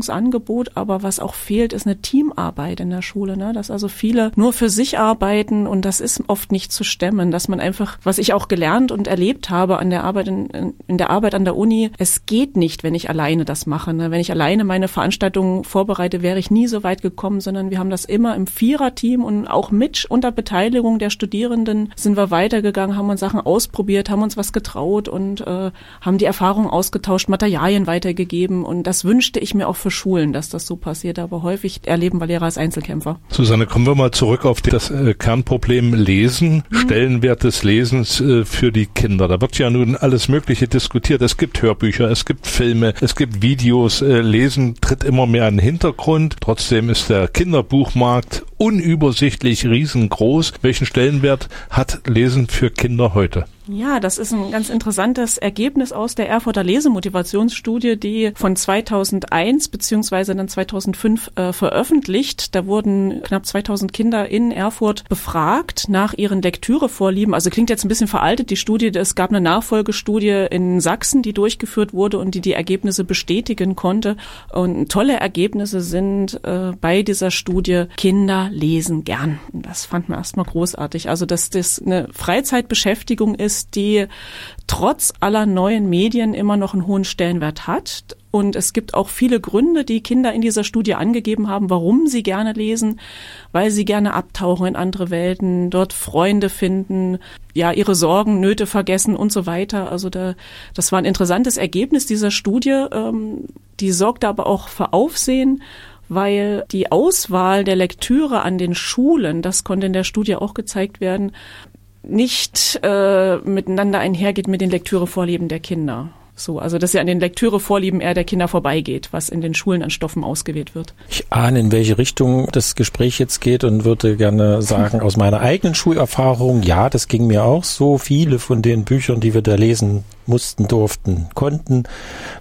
B: Fortbildungsangebot, aber was auch fehlt, ist eine Teamarbeit in der Schule, ne? dass also viele nur für sich arbeiten und das ist oft nicht zu stemmen, dass man einfach, was ich auch gelernt und erlebt habe an der Arbeit in, in der Arbeit an der Uni, es geht nicht, wenn ich alleine das mache. Ne? Wenn ich alleine meine Veranstaltungen vorbereite, wäre ich nie so weit gekommen, sondern wir haben das immer im Viererteam und auch mit unter Beteiligung der Studierenden sind wir weitergegangen, haben uns Sachen ausprobiert, haben uns was getraut und äh, haben die Erfahrungen ausgetauscht, Materialien weitergegeben und das wünschte ich mir auch für Schulen, dass das so passiert, aber häufig erleben wir Lehrer als Einzelkämpfer.
A: Susanne, kommen wir mal zurück auf das äh, Kernproblem Lesen, mhm. Stellenwert des Lesens äh, für die Kinder. Da wird ja nun alles Mögliche diskutiert. Es gibt Hörbücher, es gibt Filme, es gibt Videos. Äh, Lesen tritt immer mehr in den Hintergrund. Trotzdem ist der Kinderbuchmarkt unübersichtlich riesengroß. Welchen Stellenwert hat Lesen für Kinder heute?
B: Ja, das ist ein ganz interessantes Ergebnis aus der Erfurter Lesemotivationsstudie, die von 2001 beziehungsweise dann 2005 äh, veröffentlicht. Da wurden knapp 2000 Kinder in Erfurt befragt nach ihren Lektürevorlieben. Also klingt jetzt ein bisschen veraltet, die Studie. Es gab eine Nachfolgestudie in Sachsen, die durchgeführt wurde und die die Ergebnisse bestätigen konnte. Und tolle Ergebnisse sind äh, bei dieser Studie, Kinder lesen gern. Das fand man erstmal großartig. Also, dass das eine Freizeitbeschäftigung ist, die trotz aller neuen Medien immer noch einen hohen Stellenwert hat. Und es gibt auch viele Gründe, die Kinder in dieser Studie angegeben haben, warum sie gerne lesen, weil sie gerne abtauchen in andere Welten, dort Freunde finden, ja, ihre Sorgen, Nöte vergessen und so weiter. Also da, das war ein interessantes Ergebnis dieser Studie. Ähm, die sorgte aber auch für Aufsehen, weil die Auswahl der Lektüre an den Schulen, das konnte in der Studie auch gezeigt werden, nicht äh, miteinander einhergeht mit den Lektürevorlieben der Kinder. So, also dass ja an den Lektürevorlieben eher der Kinder vorbeigeht, was in den Schulen an Stoffen ausgewählt wird.
C: Ich ahne, in welche Richtung das Gespräch jetzt geht und würde gerne sagen, aus meiner eigenen Schulerfahrung, ja, das ging mir auch so. Viele von den Büchern, die wir da lesen mussten, durften, konnten,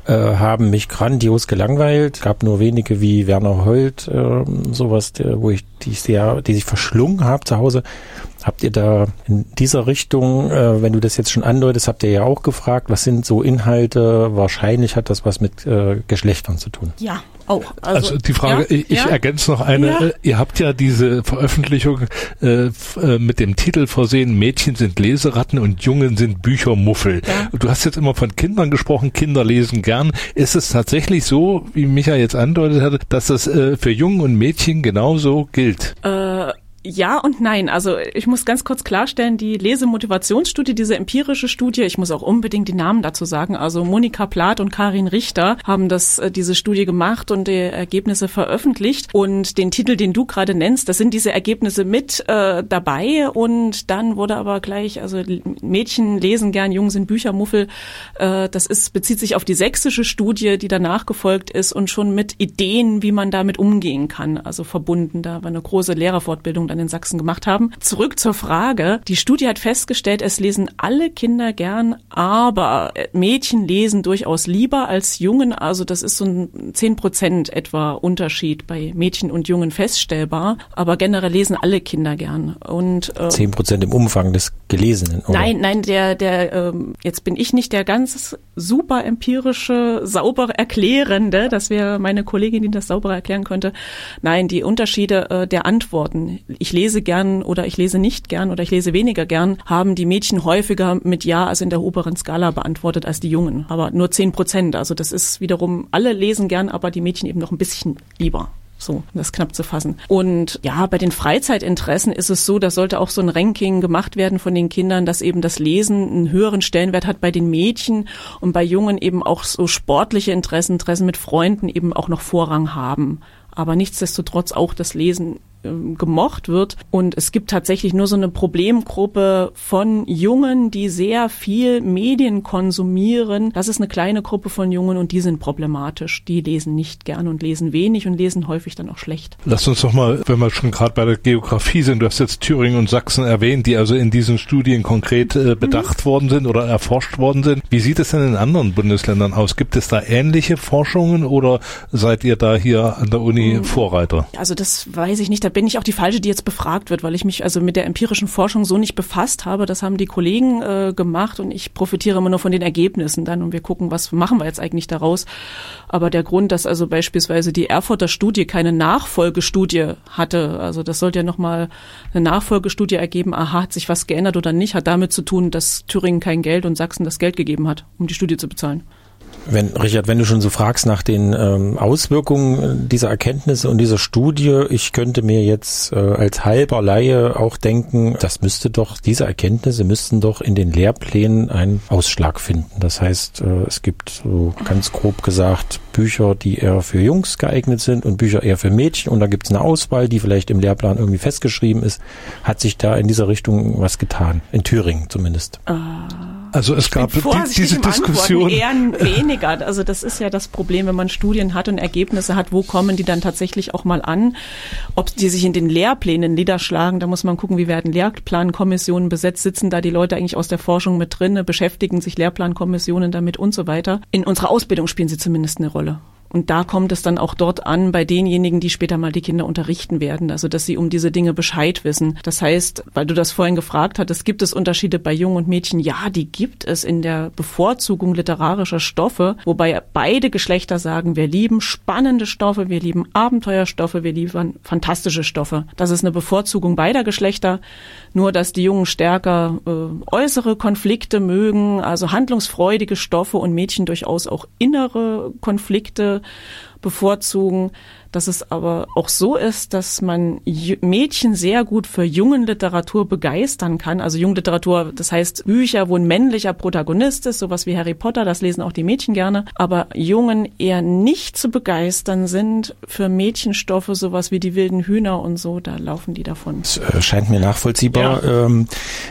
C: äh, haben mich grandios gelangweilt. Gab nur wenige wie Werner Holt, äh, sowas, der, wo ich die sehr, die sich verschlungen habe zu Hause. Habt ihr da in dieser Richtung, äh, wenn du das jetzt schon andeutest, habt ihr ja auch gefragt, was sind so Inhalte? Wahrscheinlich hat das was mit äh, Geschlechtern zu tun.
B: Ja, auch.
A: Also, also die Frage, ja, ich, ja. ergänze noch eine. Ja. Ihr habt ja diese Veröffentlichung äh, äh, mit dem Titel versehen, Mädchen sind Leseratten und Jungen sind Büchermuffel. Du hast jetzt immer von Kindern gesprochen, Kinder lesen gern. Ist es tatsächlich so, wie Micha jetzt andeutet hatte, dass das äh, für Jungen und Mädchen genauso gilt?
B: Äh ja und nein. Also ich muss ganz kurz klarstellen, die Lesemotivationsstudie, diese empirische Studie, ich muss auch unbedingt die Namen dazu sagen. Also Monika Plath und Karin Richter haben das äh, diese Studie gemacht und die Ergebnisse veröffentlicht. Und den Titel, den du gerade nennst, das sind diese Ergebnisse mit äh, dabei. Und dann wurde aber gleich, also Mädchen lesen gern, Jungen sind Büchermuffel. Äh, das ist bezieht sich auf die sächsische Studie, die danach gefolgt ist und schon mit Ideen, wie man damit umgehen kann. Also verbunden, da war eine große Lehrerfortbildung dann in Sachsen gemacht haben. Zurück zur Frage. Die Studie hat festgestellt, es lesen alle Kinder gern, aber Mädchen lesen durchaus lieber als Jungen. Also das ist so ein 10 Prozent etwa Unterschied bei Mädchen und Jungen feststellbar. Aber generell lesen alle Kinder gern. Und
C: äh, 10 Prozent im Umfang des gelesenen.
B: Oder? Nein, nein, der, der, ähm, jetzt bin ich nicht der ganz super empirische, sauber erklärende, das wäre meine Kollegin, die das sauber erklären könnte. Nein, die Unterschiede äh, der Antworten. Ich lese gern oder ich lese nicht gern oder ich lese weniger gern, haben die Mädchen häufiger mit Ja, also in der oberen Skala beantwortet als die Jungen. Aber nur zehn Prozent. Also das ist wiederum, alle lesen gern, aber die Mädchen eben noch ein bisschen lieber. So, um das knapp zu fassen. Und ja, bei den Freizeitinteressen ist es so, da sollte auch so ein Ranking gemacht werden von den Kindern, dass eben das Lesen einen höheren Stellenwert hat bei den Mädchen und bei Jungen eben auch so sportliche Interessen, Interessen mit Freunden eben auch noch Vorrang haben. Aber nichtsdestotrotz auch das Lesen gemocht wird. Und es gibt tatsächlich nur so eine Problemgruppe von Jungen, die sehr viel Medien konsumieren. Das ist eine kleine Gruppe von Jungen und die sind problematisch. Die lesen nicht gern und lesen wenig und lesen häufig dann auch schlecht.
A: Lass uns doch mal, wenn wir schon gerade bei der Geografie sind, du hast jetzt Thüringen und Sachsen erwähnt, die also in diesen Studien konkret äh, bedacht mhm. worden sind oder erforscht worden sind. Wie sieht es denn in anderen Bundesländern aus? Gibt es da ähnliche Forschungen oder seid ihr da hier an der Uni mhm. Vorreiter?
B: Also das weiß ich nicht da bin ich auch die falsche, die jetzt befragt wird, weil ich mich also mit der empirischen Forschung so nicht befasst habe. Das haben die Kollegen äh, gemacht und ich profitiere immer nur von den Ergebnissen dann und wir gucken, was machen wir jetzt eigentlich daraus. Aber der Grund, dass also beispielsweise die Erfurter Studie keine Nachfolgestudie hatte, also das sollte ja nochmal eine Nachfolgestudie ergeben, aha, hat sich was geändert oder nicht, hat damit zu tun, dass Thüringen kein Geld und Sachsen das Geld gegeben hat, um die Studie zu bezahlen.
C: Wenn, Richard, wenn du schon so fragst nach den ähm, Auswirkungen dieser Erkenntnisse und dieser Studie, ich könnte mir jetzt äh, als halber Laie auch denken, das müsste doch, diese Erkenntnisse müssten doch in den Lehrplänen einen Ausschlag finden. Das heißt, äh, es gibt so ganz grob gesagt Bücher, die eher für Jungs geeignet sind und Bücher eher für Mädchen und da gibt es eine Auswahl, die vielleicht im Lehrplan irgendwie festgeschrieben ist. Hat sich da in dieser Richtung was getan? In Thüringen zumindest. Uh.
A: Also es gab die, diese Diskussion.
B: Eher weniger. Also das ist ja das Problem, wenn man Studien hat und Ergebnisse hat, wo kommen die dann tatsächlich auch mal an? Ob die sich in den Lehrplänen niederschlagen, da muss man gucken, wie werden Lehrplankommissionen besetzt, sitzen da die Leute eigentlich aus der Forschung mit drin, beschäftigen sich Lehrplankommissionen damit und so weiter. In unserer Ausbildung spielen sie zumindest eine Rolle. capítulo. Und da kommt es dann auch dort an, bei denjenigen, die später mal die Kinder unterrichten werden, also dass sie um diese Dinge Bescheid wissen. Das heißt, weil du das vorhin gefragt hattest, gibt es Unterschiede bei Jungen und Mädchen? Ja, die gibt es in der Bevorzugung literarischer Stoffe, wobei beide Geschlechter sagen, wir lieben spannende Stoffe, wir lieben Abenteuerstoffe, wir lieben fantastische Stoffe. Das ist eine Bevorzugung beider Geschlechter, nur dass die Jungen stärker äh, äußere Konflikte mögen, also handlungsfreudige Stoffe und Mädchen durchaus auch innere Konflikte bevorzugen dass es aber auch so ist, dass man Mädchen sehr gut für jungen Literatur begeistern kann. Also Jungliteratur, das heißt Bücher, wo ein männlicher Protagonist ist, sowas wie Harry Potter, das lesen auch die Mädchen gerne, aber Jungen eher nicht zu begeistern sind für Mädchenstoffe, sowas wie die wilden Hühner und so, da laufen die davon.
C: Das äh, scheint mir nachvollziehbar. Ja. Ähm,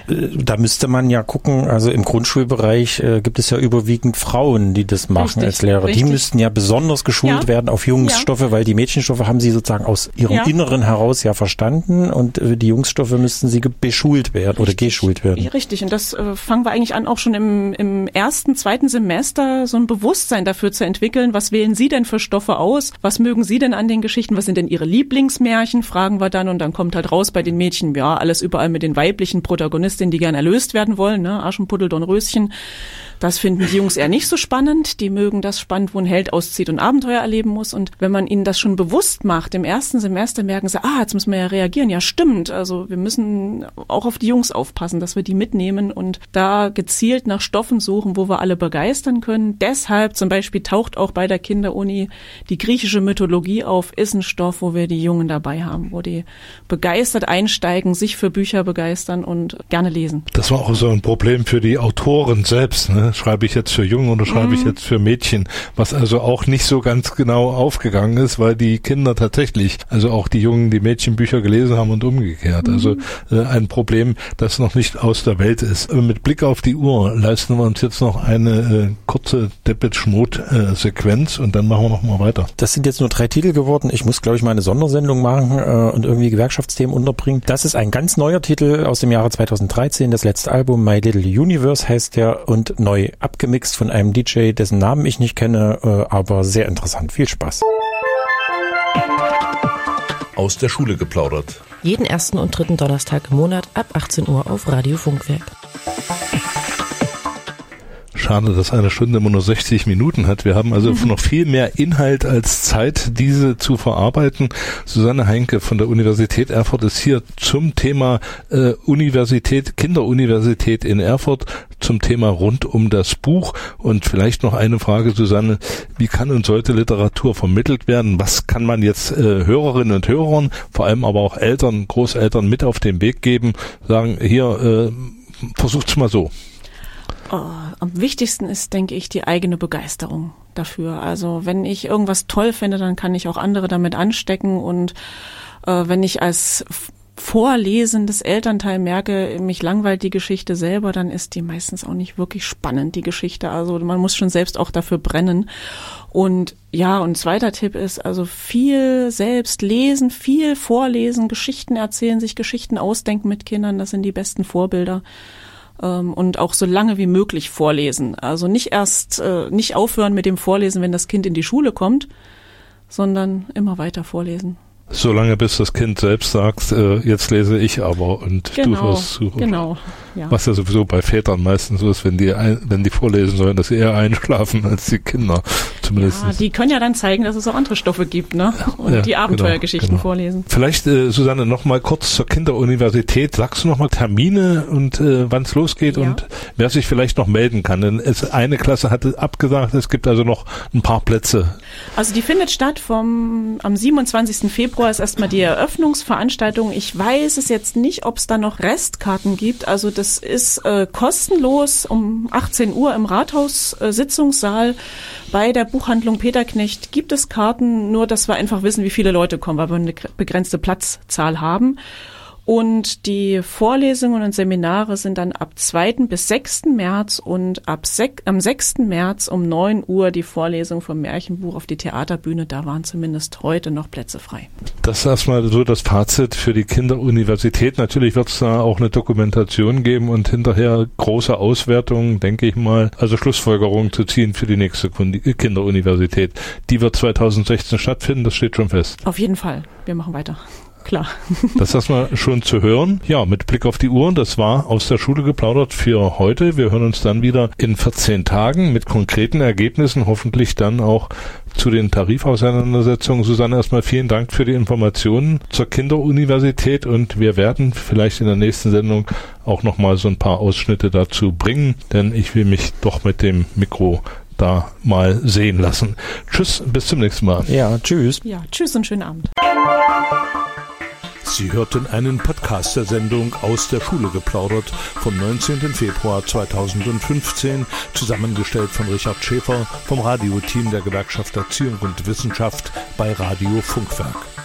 C: äh, da müsste man ja gucken, also im Grundschulbereich äh, gibt es ja überwiegend Frauen, die das machen richtig, als Lehrer. Richtig. Die müssten ja besonders geschult ja. werden auf Jungsstoffe, weil die Mädchen Mädchenstoffe haben sie sozusagen aus ihrem ja. Inneren heraus ja verstanden und äh, die Jungsstoffe müssten sie beschult werden Richtig. oder geschult werden.
B: Richtig, und das äh, fangen wir eigentlich an, auch schon im, im ersten, zweiten Semester so ein Bewusstsein dafür zu entwickeln. Was wählen Sie denn für Stoffe aus? Was mögen Sie denn an den Geschichten? Was sind denn Ihre Lieblingsmärchen? Fragen wir dann und dann kommt halt raus bei den Mädchen, ja, alles überall mit den weiblichen Protagonistinnen, die gern erlöst werden wollen, ne? Aschenputtel, Dornröschen. Das finden die Jungs eher nicht so spannend. Die mögen das spannend, wo ein Held auszieht und Abenteuer erleben muss. Und wenn man ihnen das schon bewusst macht, im ersten Semester merken sie, ah, jetzt müssen wir ja reagieren. Ja, stimmt. Also wir müssen auch auf die Jungs aufpassen, dass wir die mitnehmen und da gezielt nach Stoffen suchen, wo wir alle begeistern können. Deshalb zum Beispiel taucht auch bei der Kinderuni die griechische Mythologie auf, ist ein Stoff, wo wir die Jungen dabei haben, wo die begeistert einsteigen, sich für Bücher begeistern und gerne lesen.
A: Das war auch so ein Problem für die Autoren selbst. Ne? Schreibe ich jetzt für Jungen oder schreibe mhm. ich jetzt für Mädchen? Was also auch nicht so ganz genau aufgegangen ist, weil die Kinder tatsächlich, also auch die Jungen, die Mädchenbücher gelesen haben und umgekehrt. Mhm. Also äh, ein Problem, das noch nicht aus der Welt ist. Aber mit Blick auf die Uhr leisten wir uns jetzt noch eine äh, kurze Deppet-Schmut-Sequenz und dann machen wir noch mal weiter.
C: Das sind jetzt nur drei Titel geworden. Ich muss, glaube ich, mal eine Sondersendung machen äh, und irgendwie Gewerkschaftsthemen unterbringen. Das ist ein ganz neuer Titel aus dem Jahre 2013. Das letzte Album My Little Universe heißt der und neu neu abgemixt von einem DJ, dessen Namen ich nicht kenne, äh, aber sehr interessant. Viel Spaß.
A: aus der Schule geplaudert.
E: Jeden ersten und dritten Donnerstag im Monat ab 18 Uhr auf Radio Funkwerk.
A: Schade, dass eine Stunde immer nur 60 Minuten hat. Wir haben also mhm. noch viel mehr Inhalt als Zeit, diese zu verarbeiten. Susanne Heinke von der Universität Erfurt ist hier zum Thema äh, Universität, Kinderuniversität in Erfurt, zum Thema rund um das Buch. Und vielleicht noch eine Frage, Susanne. Wie kann und sollte Literatur vermittelt werden? Was kann man jetzt äh, Hörerinnen und Hörern, vor allem aber auch Eltern, Großeltern mit auf den Weg geben? Sagen, hier, äh, versucht's mal so.
B: Oh, am wichtigsten ist, denke ich, die eigene Begeisterung dafür. Also wenn ich irgendwas toll finde, dann kann ich auch andere damit anstecken und äh, wenn ich als vorlesendes Elternteil merke, mich langweilt die Geschichte selber, dann ist die meistens auch nicht wirklich spannend, die Geschichte. Also man muss schon selbst auch dafür brennen. Und ja, und zweiter Tipp ist also viel selbst lesen, viel vorlesen, Geschichten erzählen, sich Geschichten ausdenken mit Kindern, das sind die besten Vorbilder ähm, und auch so lange wie möglich vorlesen. Also nicht erst, äh, nicht aufhören mit dem Vorlesen, wenn das Kind in die Schule kommt, sondern immer weiter vorlesen.
A: Solange bis das Kind selbst sagt, äh, jetzt lese ich aber und
B: genau,
A: du wirst zu.
B: Genau.
A: Ja. Was ja sowieso bei Vätern meistens so ist, wenn die ein, wenn die vorlesen sollen, dass sie eher einschlafen als die Kinder. Zumindest.
B: Ja, die können ja dann zeigen, dass es auch andere Stoffe gibt, ne? Und ja, die genau, Abenteuergeschichten genau, genau. vorlesen.
A: Vielleicht, äh, Susanne, noch mal kurz zur Kinderuniversität. Sagst du noch mal Termine und äh, wann es losgeht und wer sich vielleicht noch melden kann? Denn es, eine Klasse hatte abgesagt, es gibt also noch ein paar Plätze.
B: Also die findet statt vom am 27. Februar ist erstmal die Eröffnungsveranstaltung. Ich weiß es jetzt nicht, ob es da noch Restkarten gibt. Also das das ist äh, kostenlos um 18 Uhr im Rathaus-Sitzungssaal. Äh, Bei der Buchhandlung Peterknecht gibt es Karten, nur dass wir einfach wissen, wie viele Leute kommen, weil wir eine begrenzte Platzzahl haben. Und die Vorlesungen und Seminare sind dann ab 2. bis 6. März und ab sek am 6. März um 9 Uhr die Vorlesung vom Märchenbuch auf die Theaterbühne. Da waren zumindest heute noch Plätze frei.
A: Das ist erstmal so das Fazit für die Kinderuniversität. Natürlich wird es da auch eine Dokumentation geben und hinterher große Auswertungen, denke ich mal, also Schlussfolgerungen zu ziehen für die nächste Kinderuniversität. Die wird 2016 stattfinden, das steht schon fest.
B: Auf jeden Fall. Wir machen weiter klar. <laughs>
A: Das ist erstmal schon zu hören. Ja, mit Blick auf die Uhr, das war aus der Schule geplaudert für heute. Wir hören uns dann wieder in 14 Tagen mit konkreten Ergebnissen, hoffentlich dann auch zu den Tarifauseinandersetzungen. Susanne, erstmal vielen Dank für die Informationen zur Kinderuniversität und wir werden vielleicht in der nächsten Sendung auch nochmal so ein paar Ausschnitte dazu bringen, denn ich will mich doch mit dem Mikro da mal sehen lassen. Tschüss, bis zum nächsten Mal.
C: Ja, tschüss.
B: Ja, tschüss und schönen Abend.
A: Sie hörten einen Podcast der Sendung aus der Schule geplaudert vom 19. Februar 2015, zusammengestellt von Richard Schäfer vom Radioteam der Gewerkschaft Erziehung und Wissenschaft bei Radio Funkwerk.